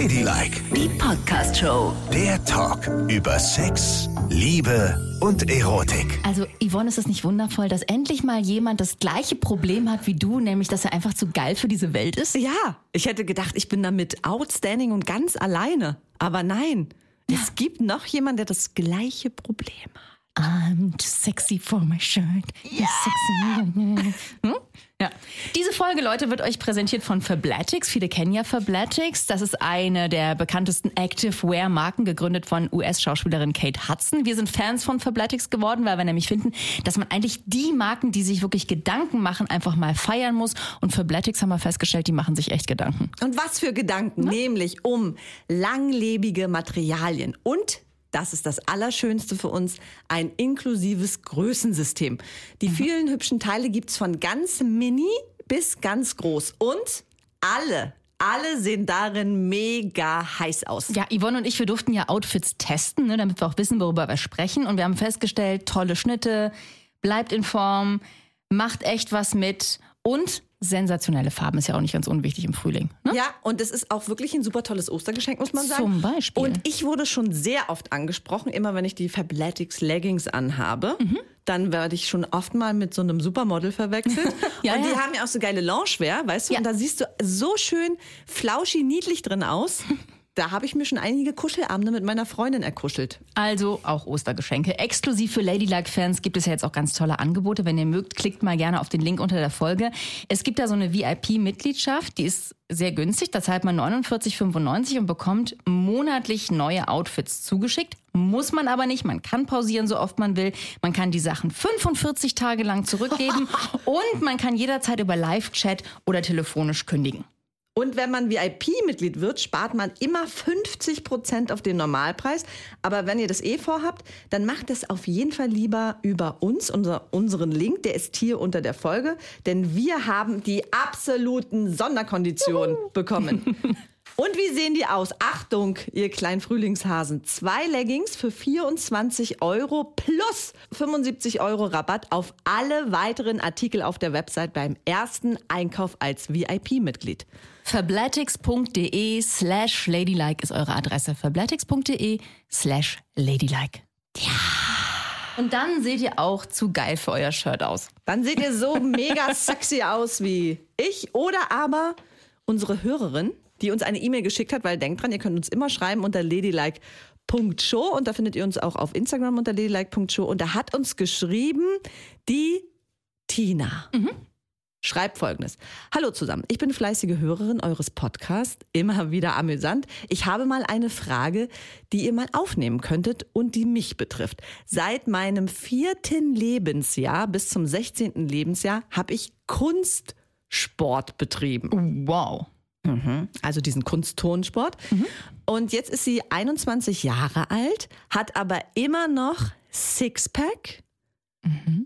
Ladylike, Die Podcast-Show. der Talk über Sex, Liebe und Erotik. Also Yvonne, ist es nicht wundervoll, dass endlich mal jemand das gleiche Problem hat wie du, nämlich dass er einfach zu geil für diese Welt ist? Ja, ich hätte gedacht, ich bin damit outstanding und ganz alleine. Aber nein, es gibt noch jemand, der das gleiche Problem hat. I'm too sexy for my shirt. Yeah. Sexy. Hm? Ja. Diese Folge, Leute, wird euch präsentiert von Fabletics. Viele kennen ja Fabletics. Das ist eine der bekanntesten Active-Wear-Marken, gegründet von US-Schauspielerin Kate Hudson. Wir sind Fans von Fabletics geworden, weil wir nämlich finden, dass man eigentlich die Marken, die sich wirklich Gedanken machen, einfach mal feiern muss. Und Fabletics haben wir festgestellt, die machen sich echt Gedanken. Und was für Gedanken? Nämlich um langlebige Materialien und das ist das Allerschönste für uns, ein inklusives Größensystem. Die vielen hübschen Teile gibt's von ganz mini bis ganz groß. Und alle, alle sehen darin mega heiß aus. Ja, Yvonne und ich, wir durften ja Outfits testen, ne, damit wir auch wissen, worüber wir sprechen. Und wir haben festgestellt, tolle Schnitte, bleibt in Form, macht echt was mit und sensationelle Farben ist ja auch nicht ganz unwichtig im Frühling. Ne? Ja, und es ist auch wirklich ein super tolles Ostergeschenk, muss man sagen. Zum Beispiel. Und ich wurde schon sehr oft angesprochen, immer wenn ich die Fabletics Leggings anhabe. Dann werde ich schon oft mal mit so einem Supermodel verwechselt. Ja, und die ja. haben ja auch so geile Loungewear, weißt du? Ja. Und da siehst du so schön flauschi niedlich drin aus. Da habe ich mir schon einige Kuschelabende mit meiner Freundin erkuschelt. Also auch Ostergeschenke. Exklusiv für Ladylike-Fans gibt es ja jetzt auch ganz tolle Angebote. Wenn ihr mögt, klickt mal gerne auf den Link unter der Folge. Es gibt da so eine VIP-Mitgliedschaft, die ist sehr günstig. Da zahlt man 49,95 und bekommt monatlich neue Outfits zugeschickt. Muss man aber nicht. Man kann pausieren, so oft man will. Man kann die Sachen 45 Tage lang zurückgeben und man kann jederzeit über Live-Chat oder telefonisch kündigen. Und wenn man VIP-Mitglied wird, spart man immer 50 Prozent auf den Normalpreis. Aber wenn ihr das eh vorhabt, dann macht es auf jeden Fall lieber über uns, unser, unseren Link. Der ist hier unter der Folge. Denn wir haben die absoluten Sonderkonditionen bekommen. Und wie sehen die aus? Achtung, ihr kleinen Frühlingshasen. Zwei Leggings für 24 Euro plus 75 Euro Rabatt auf alle weiteren Artikel auf der Website beim ersten Einkauf als VIP-Mitglied. Fabletics.de slash ladylike ist eure Adresse. Fabletics.de slash ladylike. Ja. Und dann seht ihr auch zu geil für euer Shirt aus. Dann seht ihr so mega sexy aus wie ich oder aber unsere Hörerin, die uns eine E-Mail geschickt hat, weil denkt dran, ihr könnt uns immer schreiben unter ladylike.show und da findet ihr uns auch auf Instagram unter ladylike.show und da hat uns geschrieben die Tina. Schreibt folgendes. Hallo zusammen, ich bin fleißige Hörerin eures Podcasts, immer wieder amüsant. Ich habe mal eine Frage, die ihr mal aufnehmen könntet und die mich betrifft. Seit meinem vierten Lebensjahr bis zum 16. Lebensjahr habe ich Kunstsport betrieben. Wow. Also diesen Kunstturnsport. Und jetzt ist sie 21 Jahre alt, hat aber immer noch Sixpack,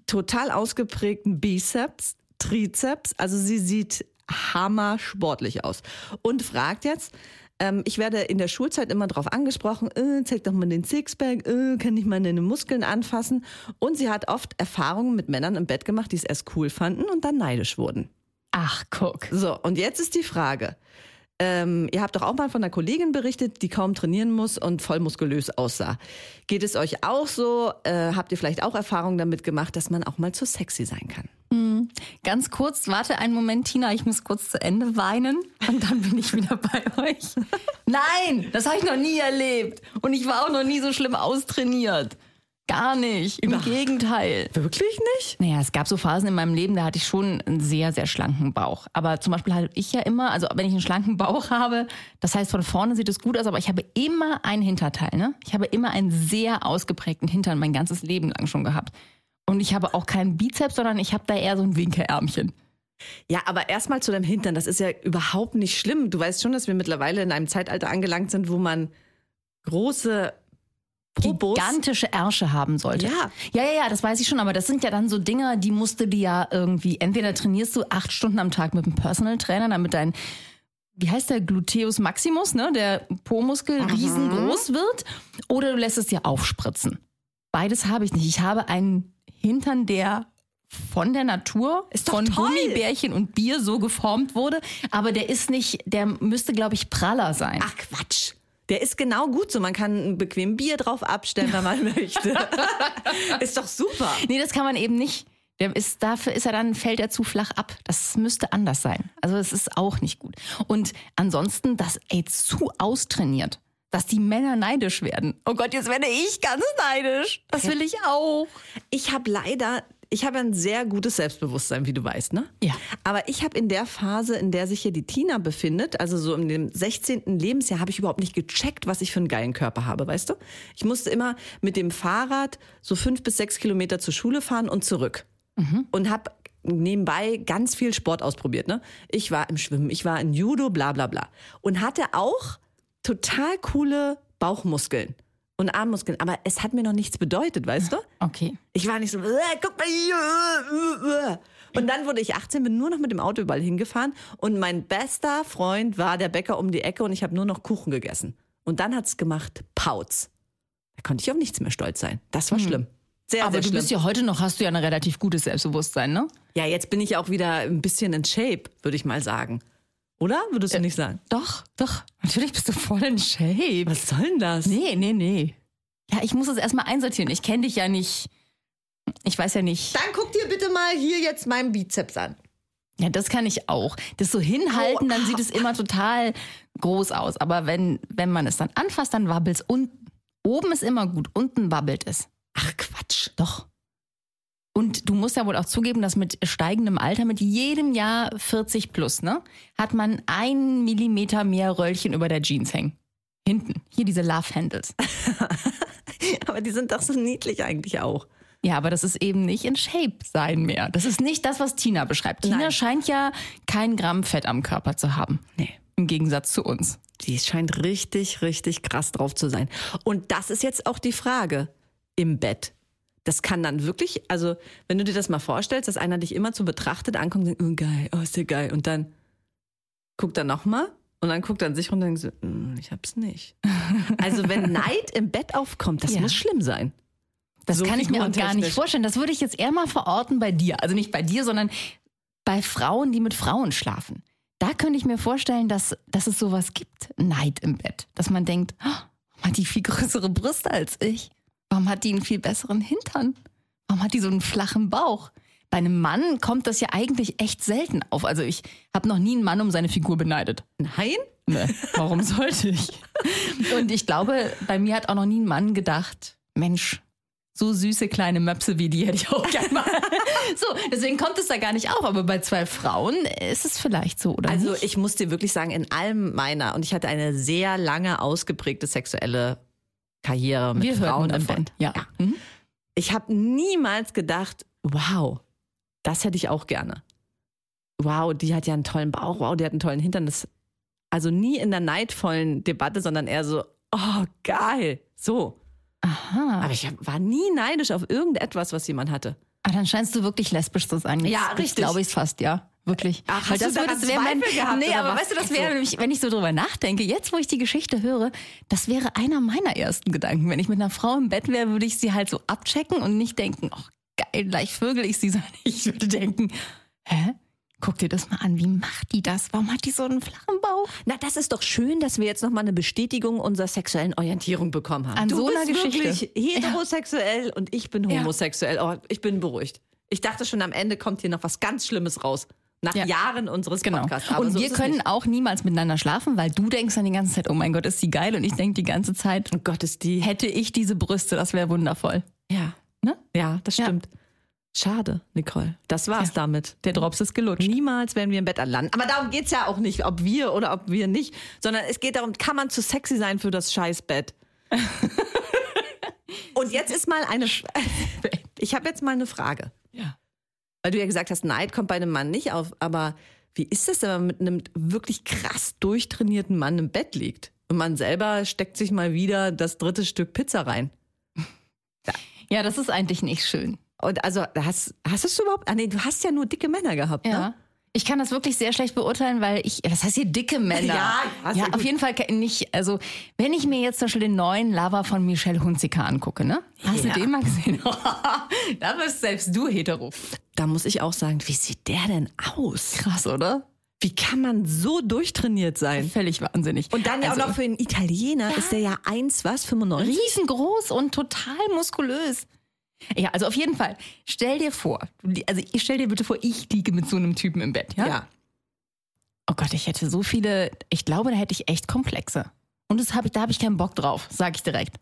total ausgeprägten Bizeps, Trizeps. Also sie sieht hammer sportlich aus. Und fragt jetzt, ähm, ich werde in der Schulzeit immer drauf angesprochen, äh, zeig doch mal den Sixpack, äh, kann ich mal deine Muskeln anfassen. Und sie hat oft Erfahrungen mit Männern im Bett gemacht, die es erst cool fanden und dann neidisch wurden. Ach, guck. So, und jetzt ist die Frage. Ähm, ihr habt doch auch mal von einer Kollegin berichtet, die kaum trainieren muss und voll muskulös aussah. Geht es euch auch so? Äh, habt ihr vielleicht auch Erfahrungen damit gemacht, dass man auch mal zu sexy sein kann? Ganz kurz, warte einen Moment, Tina, ich muss kurz zu Ende weinen und dann bin ich wieder bei euch. Nein, das habe ich noch nie erlebt. Und ich war auch noch nie so schlimm austrainiert. Gar nicht. Im Gegenteil. Wirklich nicht? Naja, es gab so Phasen in meinem Leben, da hatte ich schon einen sehr, sehr schlanken Bauch. Aber zum Beispiel hatte ich ja immer, also wenn ich einen schlanken Bauch habe, das heißt von vorne sieht es gut aus, aber ich habe immer ein Hinterteil. Ne? Ich habe immer einen sehr ausgeprägten Hintern mein ganzes Leben lang schon gehabt. Und ich habe auch keinen Bizeps, sondern ich habe da eher so ein Winkelärmchen. Ja, aber erstmal zu deinem Hintern. Das ist ja überhaupt nicht schlimm. Du weißt schon, dass wir mittlerweile in einem Zeitalter angelangt sind, wo man große Popos. gigantische Ärsche haben sollte. Ja. ja, ja, ja, das weiß ich schon, aber das sind ja dann so Dinger, die musst du dir ja irgendwie, entweder trainierst du acht Stunden am Tag mit einem Personal Trainer, damit dein, wie heißt der, Gluteus Maximus, ne, der Po-Muskel riesengroß wird, oder du lässt es dir aufspritzen. Beides habe ich nicht. Ich habe einen Hintern, der von der Natur, Ist von toll. Gummibärchen und Bier so geformt wurde. Aber der ist nicht, der müsste, glaube ich, praller sein. Ach Quatsch. Der ist genau gut so. Man kann ein bequem Bier drauf abstellen, wenn man möchte. ist doch super. Nee, das kann man eben nicht. Der ist, dafür ist er dann, fällt er zu flach ab. Das müsste anders sein. Also es ist auch nicht gut. Und ansonsten, das ey, zu austrainiert, dass die Männer neidisch werden. Oh Gott, jetzt werde ich ganz neidisch. Das will ich auch. Ich habe leider, ich habe ein sehr gutes Selbstbewusstsein, wie du weißt, ne? Ja. Aber ich habe in der Phase, in der sich hier die Tina befindet, also so in dem 16. Lebensjahr, habe ich überhaupt nicht gecheckt, was ich für einen geilen Körper habe, weißt du? Ich musste immer mit dem Fahrrad so fünf bis sechs Kilometer zur Schule fahren und zurück. Und habe nebenbei ganz viel Sport ausprobiert. Ne? Ich war im Schwimmen, ich war in Judo, bla bla bla. Und hatte auch total coole Bauchmuskeln und Armmuskeln. Aber es hat mir noch nichts bedeutet, weißt du? Okay. Ich war nicht so, äh, guck mal hier. äh, äh. Und dann wurde ich 18, bin nur noch mit dem Auto überall hingefahren und mein bester Freund war der Bäcker um die Ecke und ich habe nur noch Kuchen gegessen. Und dann hat's gemacht, Pauz. Da konnte ich auf nichts mehr stolz sein. Das war schlimm. Sehr, Aber sehr du schlimm. bist ja heute noch, hast du ja ein relativ gutes Selbstbewusstsein, ne? ja, jetzt bin ich auch wieder ein bisschen in Shape, würde ich mal sagen. Oder? Würdest du nicht sagen? Doch, doch. Natürlich bist du voll in Shape. Was soll denn das? Nee, nee, nee. Ja, ich muss es erstmal einsortieren. Ich kenne dich ja nicht. Ich weiß ja nicht. Dann guck dir bitte mal hier jetzt meinen Bizeps an. Ja, das kann ich auch. Das so hinhalten, dann sieht es immer total groß aus. Aber wenn, wenn man es dann anfasst, dann wabbelt es unten. Oben ist immer gut, unten wabbelt es. Ach Quatsch. Doch. Und du musst ja wohl auch zugeben, dass mit steigendem Alter, mit jedem Jahr 40 plus, ne, hat man ein Millimeter mehr Röllchen über der Jeans hängen. Hinten. Hier diese Love Handles. Aber die sind doch so niedlich eigentlich auch. Ja, aber das ist eben nicht in Shape sein mehr. Das ist nicht das, was Tina beschreibt. Tina Nein. scheint ja kein Gramm Fett am Körper zu haben. Nee. Im Gegensatz zu uns. Die scheint richtig, richtig krass drauf zu sein. Und das ist jetzt auch die Frage im Bett. Das kann dann wirklich, also wenn du dir das mal vorstellst, dass einer dich immer zu betrachtet ankommt und denkt, oh geil, oh ist der geil. Und dann guckt er nochmal und dann guckt er an sich runter und denkt so, "Mm, ich hab's nicht. Also wenn Neid im Bett aufkommt, das Ja. muss schlimm sein. Das So kann ich mir auch gar nicht vorstellen. Das würde ich jetzt eher mal verorten bei dir. Also nicht bei dir, sondern bei Frauen, die mit Frauen schlafen. Da könnte ich mir vorstellen, dass, dass es sowas gibt. Neid im Bett. Dass man denkt, oh, warum hat die viel größere Brüste als ich? Warum hat die einen viel besseren Hintern? Warum hat die so einen flachen Bauch? Bei einem Mann kommt das ja eigentlich echt selten auf. Also ich habe noch nie einen Mann um seine Figur beneidet. Nein? Ne, warum sollte ich? Und ich glaube, bei mir hat auch noch nie ein Mann gedacht, Mensch, so süße kleine Möpse wie die hätte ich auch gerne mal. so, deswegen kommt es da gar nicht auf. Aber bei zwei Frauen ist es vielleicht so, oder Also nicht? ich muss dir wirklich sagen, in allem meiner, und ich hatte eine sehr lange ausgeprägte sexuelle Karriere mit Wir Frauen hörten davon. davon. Ja. Mhm. Ich habe niemals gedacht, wow, das hätte ich auch gerne. Wow, die hat ja einen tollen Bauch, wow, die hat einen tollen Hintern. Das, also nie in der neidvollen Debatte, sondern eher so, oh, geil, so. Aha. Aber ich war nie neidisch auf irgendetwas, was jemand hatte. Ah, dann scheinst du wirklich lesbisch zu sein. Jetzt, Ja, richtig. glaube ich fast, ja. Wirklich. Ach, Weil das würde- das wäre mein, gehabt, Nee, aber was? weißt du, das Ach wäre nämlich, wenn ich so drüber nachdenke, jetzt wo ich die Geschichte höre, das wäre einer meiner ersten Gedanken. Wenn ich mit einer Frau im Bett wäre, würde ich sie halt so abchecken und nicht denken, oh geil, gleich vögel ich sie, sondern ich würde denken, hä? Guck dir das mal an, wie macht die das? Warum hat die so einen flachen Bauch? Na, das ist doch schön, dass wir jetzt nochmal eine Bestätigung unserer sexuellen Orientierung bekommen haben. An du so bist Geschichte. wirklich heterosexuell und ich bin Ja. homosexuell. Oh, ich bin beruhigt. Ich dachte schon, am Ende kommt hier noch was ganz Schlimmes raus. Nach Ja. Jahren unseres Genau. Podcasts. Aber und so wir können nicht. auch niemals miteinander schlafen, weil du denkst dann die ganze Zeit, oh mein Gott, ist sie geil. Und ich denke die ganze Zeit, Oh Gott, ist die. hätte ich diese Brüste, das wäre wundervoll. Ja. Ne? Ja, das Ja. stimmt. Schade, Nicole. Das war's Ja. damit. Der Drops ist gelutscht. Niemals werden wir im Bett anlanden. Aber darum geht's ja auch nicht, ob wir oder ob wir nicht, sondern es geht darum, kann man zu sexy sein für das Scheißbett? Und jetzt ist mal eine. Ich habe jetzt mal eine Frage. Ja. Weil du ja gesagt hast, Neid kommt bei einem Mann nicht auf. Aber wie ist das, wenn man mit einem wirklich krass durchtrainierten Mann im Bett liegt? Und man selber steckt sich mal wieder das dritte Stück Pizza rein. Ja, das ist eigentlich nicht schön. Und also hast, hast du es überhaupt? Ah nee, du hast ja nur dicke Männer gehabt, ne? Ja. Ich kann das wirklich sehr schlecht beurteilen, weil ich, was heißt hier dicke Männer? Ja, ja, ja auf gut. jeden Fall nicht. Also, wenn ich mir jetzt zum Beispiel den neuen Lover von Michelle Hunziker angucke, ne? Hast Ja. du den mal gesehen? da bist selbst du hetero. Da muss ich auch sagen, wie sieht der denn aus? Krass, oder? Wie kann man so durchtrainiert sein? Völlig wahnsinnig. Und dann ja Also, auch noch für einen Italiener ist der ja 1, was, 95? riesengroß und total muskulös. Ja, also auf jeden Fall. Stell dir vor, also ich stell dir bitte vor, ich liege mit so einem Typen im Bett, ja? Ja. Oh Gott, ich hätte so viele, ich glaube, da hätte ich echt Komplexe. Und das hab ich, da habe ich keinen Bock drauf, sage ich direkt.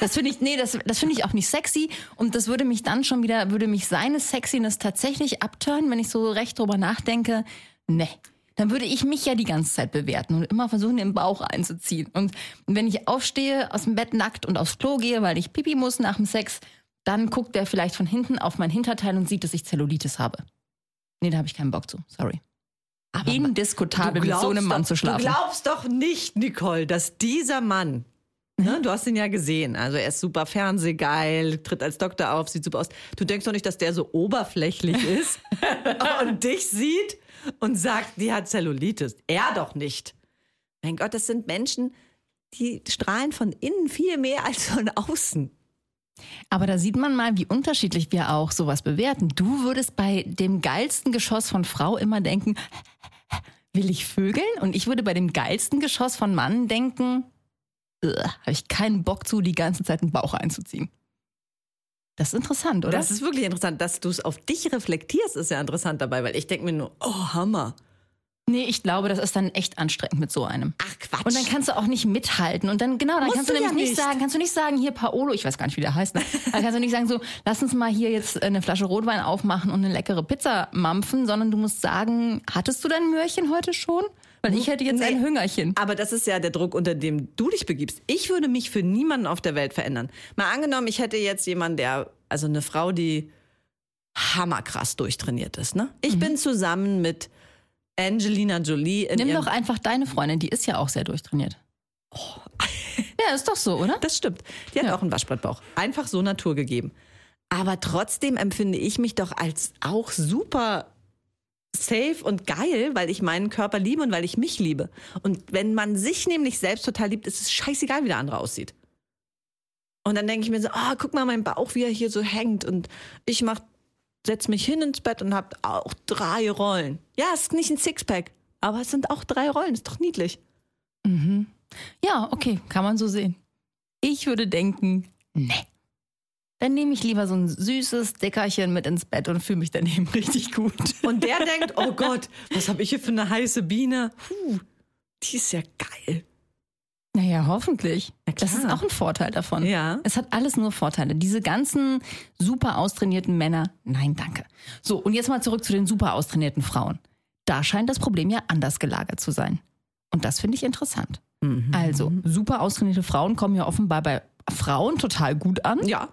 Das finde ich, nee, das, das finde ich auch nicht sexy. Und das würde mich dann schon wieder, würde mich seine Sexiness tatsächlich abturnen, wenn ich so recht drüber nachdenke. Nee. Dann würde ich mich ja die ganze Zeit bewerten und immer versuchen, den Bauch einzuziehen. Und wenn ich aufstehe, aus dem Bett nackt und aufs Klo gehe, weil ich pipi muss nach dem Sex, dann guckt er vielleicht von hinten auf mein Hinterteil und sieht, dass ich Zellulitis habe. Nee, da habe ich keinen Bock zu. Sorry. Aber Indiskutabel mit so einem Mann doch, zu schlafen. Du glaubst doch nicht, Nicole, dass dieser Mann, ne, du hast ihn ja gesehen, also er ist super fernsehgeil, tritt als Doktor auf, sieht super aus. Du denkst doch nicht, dass der so oberflächlich ist und dich sieht und sagt, die hat Zellulitis. Er doch nicht. Mein Gott, das sind Menschen, die strahlen von innen viel mehr als von außen. Aber da sieht man mal, wie unterschiedlich wir auch sowas bewerten. Du würdest bei dem geilsten Geschoss von Frau immer denken, will ich vögeln? Und ich würde bei dem geilsten Geschoss von Mann denken, habe ich keinen Bock zu, die ganze Zeit einen Bauch einzuziehen. Das ist interessant, oder? Das ist wirklich interessant, dass du es auf dich reflektierst, ist ja interessant dabei, weil ich denke mir nur, oh Hammer. Nee, ich glaube, das ist dann echt anstrengend mit so einem. Ach Quatsch. Und dann kannst du auch nicht mithalten. Und dann, genau, dann Musst kannst du du nämlich ja nicht nicht. sagen, kannst du nicht sagen, hier Paolo, ich weiß gar nicht, wie der heißt, ne? Dann kannst du nicht sagen, so, lass uns mal hier jetzt eine Flasche Rotwein aufmachen und eine leckere Pizza mampfen, sondern du musst sagen, hattest du dein Möhrchen heute schon? Weil ich hätte jetzt Nee. ein Hüngerchen. Aber das ist ja der Druck, unter dem du dich begibst. Ich würde mich für niemanden auf der Welt verändern. Mal angenommen, ich hätte jetzt jemanden, der, also eine Frau, die hammerkrass durchtrainiert ist. Ne? Ich bin zusammen mit Angelina Jolie in Nimm doch einfach deine Freundin, die ist ja auch sehr durchtrainiert. Ja, ist doch so, oder? Das stimmt. Die hat Ja. auch einen Waschbrettbauch. Einfach so Natur gegeben. Aber trotzdem empfinde ich mich doch als auch super safe und geil, weil ich meinen Körper liebe und weil ich mich liebe. Und wenn man sich nämlich selbst total liebt, ist es scheißegal, wie der andere aussieht. Und dann denke ich mir so, ah, guck mal mein Bauch, wie er hier so hängt. Und ich mach, setz mich hin ins Bett und hab auch drei Rollen. Ja, es ist nicht ein Sixpack, aber es sind auch drei Rollen. Ist doch niedlich. Ja, okay, kann man so sehen. Ich würde denken, nee. Dann nehme ich lieber so ein süßes Dickerchen mit ins Bett und fühle mich daneben richtig gut. Und der denkt, oh Gott, was habe ich hier für eine heiße Biene? Puh, die ist ja geil. Naja, hoffentlich. Na. Das ist auch ein Vorteil davon. Ja. Es hat alles nur Vorteile. Diese ganzen super austrainierten Männer, nein, danke. So, und jetzt mal zurück zu den super austrainierten Frauen. Da scheint das Problem ja anders gelagert zu sein. Und das finde ich interessant. Mhm. Also, super austrainierte Frauen kommen ja offenbar bei Frauen total gut an Ja.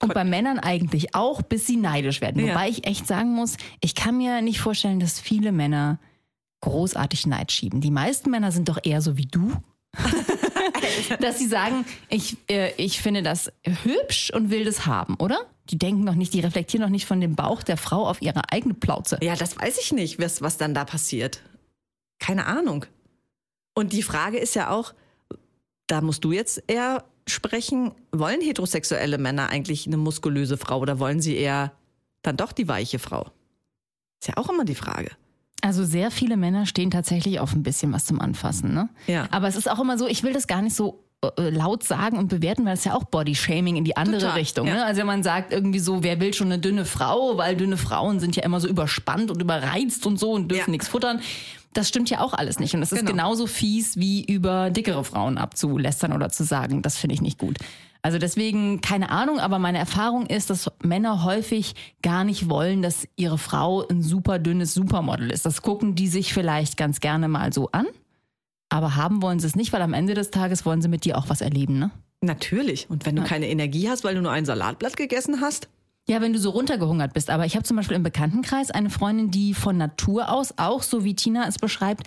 und bei Männern eigentlich auch, bis sie neidisch werden. Ja. Wobei ich echt sagen muss, ich kann mir nicht vorstellen, dass viele Männer großartig Neid schieben. Die meisten Männer sind doch eher so wie du. dass sie sagen, ich, äh, ich finde das hübsch und will das haben, oder? Die denken noch nicht, die reflektieren noch nicht von dem Bauch der Frau auf ihre eigene Plauze. Ja, das weiß ich nicht, was, was dann da passiert. Keine Ahnung. Und die Frage ist ja auch, da musst du jetzt eher sprechen, wollen heterosexuelle Männer eigentlich eine muskulöse Frau oder wollen sie eher dann doch die weiche Frau? Ist ja auch immer die Frage. Also sehr viele Männer stehen tatsächlich auf ein bisschen was zum Anfassen, ne? Ja. Aber es ist auch immer so, ich will das gar nicht so laut sagen und bewerten, weil es ja auch Body-Shaming in die andere Total, Richtung. ja. Ne? Also wenn man sagt irgendwie so, wer will schon eine dünne Frau, weil dünne Frauen sind ja immer so überspannt und überreizt und so und dürfen Ja. nichts futtern. Das stimmt ja auch alles nicht. Und es ist Genau. genauso fies, wie über dickere Frauen abzulästern oder zu sagen. Das finde ich nicht gut. Also deswegen, keine Ahnung, aber meine Erfahrung ist, dass Männer häufig gar nicht wollen, dass ihre Frau ein super dünnes Supermodel ist. Das gucken die sich vielleicht ganz gerne mal so an. Aber haben wollen sie es nicht, weil am Ende des Tages wollen sie mit dir auch was erleben, ne? Natürlich. Und wenn du keine Energie hast, weil du nur ein Salatblatt gegessen hast? Ja, wenn du so runtergehungert bist. Aber ich habe zum Beispiel im Bekanntenkreis eine Freundin, die von Natur aus, auch so wie Tina es beschreibt,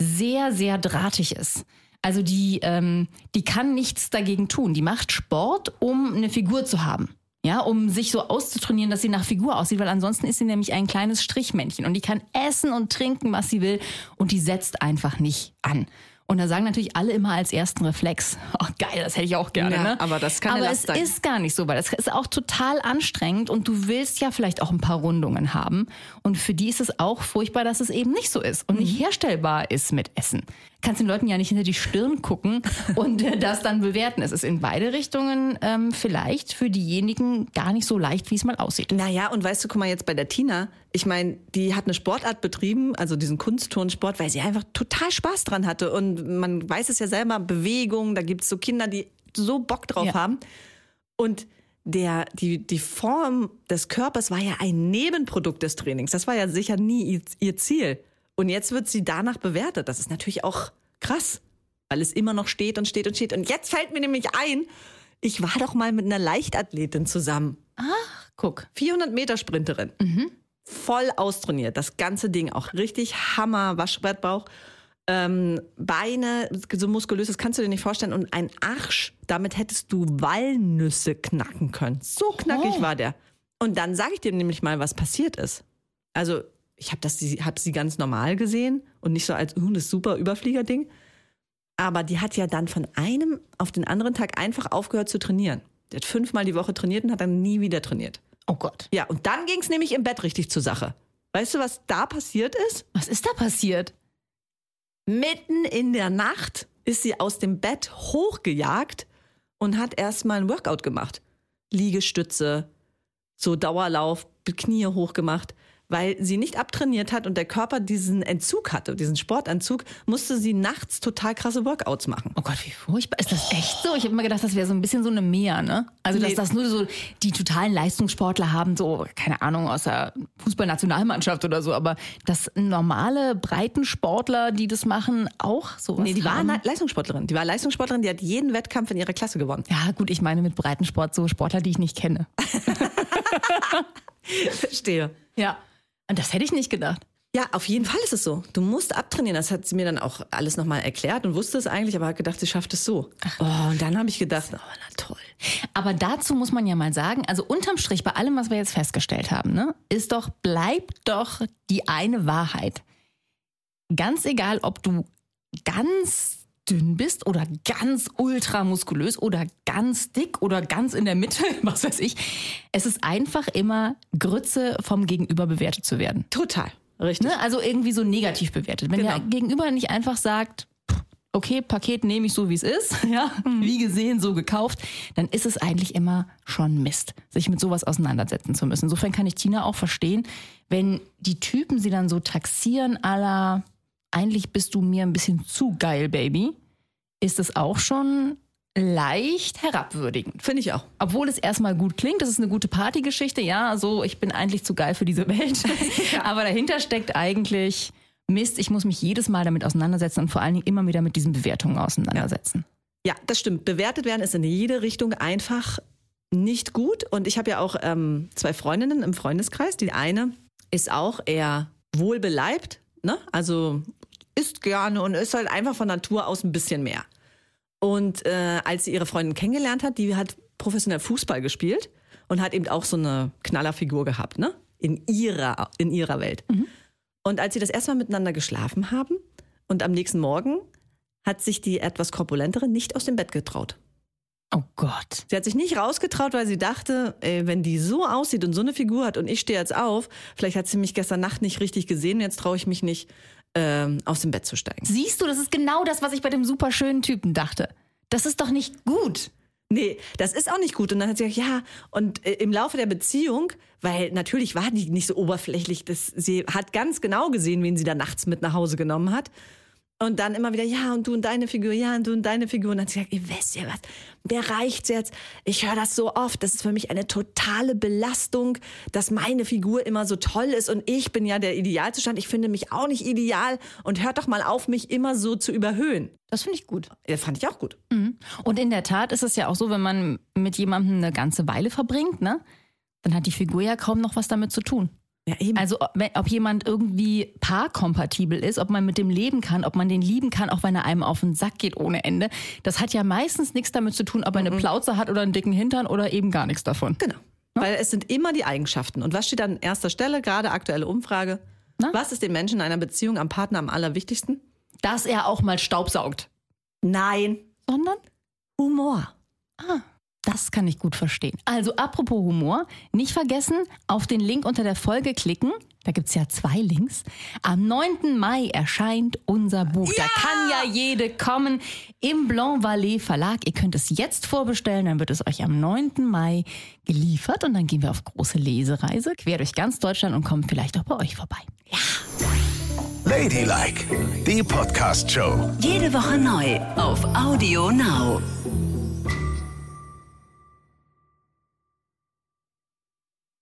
sehr, sehr drahtig ist. Also die, ähm, die kann nichts dagegen tun. Die macht Sport, um eine Figur zu haben. Ja, um sich so auszutrainieren, dass sie nach Figur aussieht, weil ansonsten ist sie nämlich ein kleines Strichmännchen und die kann essen und trinken, was sie will und die setzt einfach nicht an. Und da sagen natürlich alle immer als ersten Reflex, oh geil, das hätte ich auch gerne. Ja, ne? aber das kann Aber es sein. ist gar nicht so, weil das ist auch total anstrengend und du willst ja vielleicht auch ein paar Rundungen haben. Und für die ist es auch furchtbar, dass es eben nicht so ist und Mhm. nicht herstellbar ist mit Essen. Kannst den Leuten ja nicht hinter die Stirn gucken und äh, das dann bewerten. Es ist in beide Richtungen ähm, vielleicht für diejenigen gar nicht so leicht, wie es mal aussieht. Naja, und weißt du, guck mal jetzt bei der Tina, ich meine, die hat eine Sportart betrieben, also diesen Kunstturnsport, weil sie einfach total Spaß dran hatte. Und man weiß es ja selber, Bewegung, da gibt es so Kinder, die so Bock drauf Ja. haben. Und der, die, die Form des Körpers war ja ein Nebenprodukt des Trainings. Das war ja sicher nie ihr, ihr Ziel. Und jetzt wird sie danach bewertet. Das ist natürlich auch krass, weil es immer noch steht und steht und steht. Und jetzt fällt mir nämlich ein, ich war doch mal mit einer Leichtathletin zusammen. Guck. 400 Meter Sprinterin. Voll austrainiert. Das ganze Ding auch richtig Hammer, Waschbrettbauch. Ähm, Beine, so muskulös, das kannst du dir nicht vorstellen. Und ein Arsch, damit hättest du Walnüsse knacken können. So knackig Oh. war der. Und dann sage ich dir nämlich mal, was passiert ist. Also, ich habe hab sie ganz normal gesehen und nicht so als, uh, das super Überfliegerding. Aber die hat ja dann von einem auf den anderen Tag einfach aufgehört zu trainieren. Die hat fünfmal die Woche trainiert und hat dann nie wieder trainiert. Oh Gott. Ja, und dann ging es nämlich im Bett richtig zur Sache. Weißt du, was da passiert ist? Was ist da passiert? Mitten in der Nacht ist sie aus dem Bett hochgejagt und hat erstmal ein Workout gemacht. Liegestütze, so Dauerlauf, Knie hochgemacht. Weil sie nicht abtrainiert hat und der Körper diesen Entzug hatte, diesen Sportanzug, musste sie nachts total krasse Workouts machen. Oh Gott, wie furchtbar. Ist das echt so? Ich habe immer gedacht, das wäre so ein bisschen so eine Mehr, ne? Also, dass Nee. das nur so die totalen Leistungssportler haben, so, keine Ahnung, aus der Fußballnationalmannschaft oder so, aber dass normale Breitensportler, die das machen, auch sowas Nee, die war haben. eine Leistungssportlerin. Die war Leistungssportlerin, die hat jeden Wettkampf in ihrer Klasse gewonnen. Ja, gut, ich meine mit Breitensport so Sportler, die ich nicht kenne. Verstehe. Ja. Und das hätte ich nicht gedacht. Ja, auf jeden Fall ist es so. Du musst abtrainieren. Das hat sie mir dann auch alles nochmal erklärt und wusste es eigentlich, aber hat gedacht, sie schafft es so. Oh, und dann habe ich gedacht, oh, na toll. Aber dazu muss man ja mal sagen, also unterm Strich bei allem, was wir jetzt festgestellt haben, ne, ist doch, bleibt doch die eine Wahrheit. Ganz egal, ob du ganz dünn bist oder ganz ultramuskulös oder ganz dick oder ganz in der Mitte, was weiß ich. Es ist einfach immer Grütze vom Gegenüber bewertet zu werden. Total. Richtig. Ne? Also irgendwie so negativ bewertet. Wenn Genau. der Gegenüber nicht einfach sagt, okay, Paket nehme ich so, wie es ist, ja, wie gesehen, so gekauft, dann ist es eigentlich immer schon Mist, sich mit sowas auseinandersetzen zu müssen. Insofern kann ich Tina auch verstehen, wenn die Typen sie dann so taxieren, aller eigentlich bist du mir ein bisschen zu geil, Baby, ist es auch schon leicht herabwürdigend. Finde ich auch. Obwohl es erstmal gut klingt, das ist eine gute Partygeschichte, ja, so ich bin eigentlich zu geil für diese Welt. Aber dahinter steckt eigentlich Mist, ich muss mich jedes Mal damit auseinandersetzen und vor allen Dingen immer wieder mit diesen Bewertungen auseinandersetzen. Ja, das stimmt. Bewertet werden ist in jede Richtung einfach nicht gut. Und ich habe ja auch ähm, zwei Freundinnen im Freundeskreis. Die eine ist auch eher wohlbeleibt, ne? Also isst gerne und ist halt einfach von Natur aus ein bisschen mehr. Und äh, als sie ihre Freundin kennengelernt hat, die hat professionell Fußball gespielt und hat eben auch so eine Knallerfigur gehabt, ne? In ihrer, in ihrer Welt. Und als sie das erste Mal miteinander geschlafen haben und am nächsten Morgen hat sich die etwas korpulentere nicht aus dem Bett getraut. Oh Gott. Sie hat sich nicht rausgetraut, weil sie dachte, ey, wenn die so aussieht und so eine Figur hat und ich stehe jetzt auf, vielleicht hat sie mich gestern Nacht nicht richtig gesehen, jetzt traue ich mich nicht, ähm, aus dem Bett zu steigen. Siehst du, das ist genau das, was ich bei dem super schönen Typen dachte. Das ist doch nicht gut. Nee, das ist auch nicht gut. Und dann hat sie gesagt, ja, und äh, im Laufe der Beziehung, weil natürlich war die nicht so oberflächlich, das, sie hat ganz genau gesehen, wen sie da nachts mit nach Hause genommen hat. Und dann immer wieder, ja, und du und deine Figur, ja, und du und deine Figur. Und dann hat sie gesagt, ihr wisst ja was, mir reicht's jetzt. Ich höre das so oft. Das ist für mich eine totale Belastung, dass meine Figur immer so toll ist. Und ich bin ja der Idealzustand. Ich finde mich auch nicht ideal. Und hört doch mal auf, mich immer so zu überhöhen. Das finde ich gut. Ja, fand ich auch gut. Und in der Tat ist es ja auch so, wenn man mit jemandem eine ganze Weile verbringt, ne, dann hat die Figur ja kaum noch was damit zu tun. Ja, eben. Also ob, ob jemand irgendwie paarkompatibel ist, ob man mit dem leben kann, ob man den lieben kann, auch wenn er einem auf den Sack geht ohne Ende, das hat ja meistens nichts damit zu tun, ob er eine Plauze hat oder einen dicken Hintern oder eben gar nichts davon. Genau. Weil es sind immer die Eigenschaften. Und was steht an erster Stelle? Gerade aktuelle Umfrage. Na? Was ist den Menschen in einer Beziehung am Partner am allerwichtigsten? Dass er auch mal staubsaugt. Nein. Sondern? Humor. Das kann ich gut verstehen. Also apropos Humor, nicht vergessen, auf den Link unter der Folge klicken. Da gibt's ja zwei Links. Am 9. Mai erscheint unser Buch. Da kann ja jede kommen im Blanc Vallée Verlag. Ihr könnt es jetzt vorbestellen, dann wird es euch am 9. Mai geliefert und dann gehen wir auf große Lesereise quer durch ganz Deutschland und kommen vielleicht auch bei euch vorbei. Ladylike, die Podcast-Show. Jede Woche neu auf Audio Now.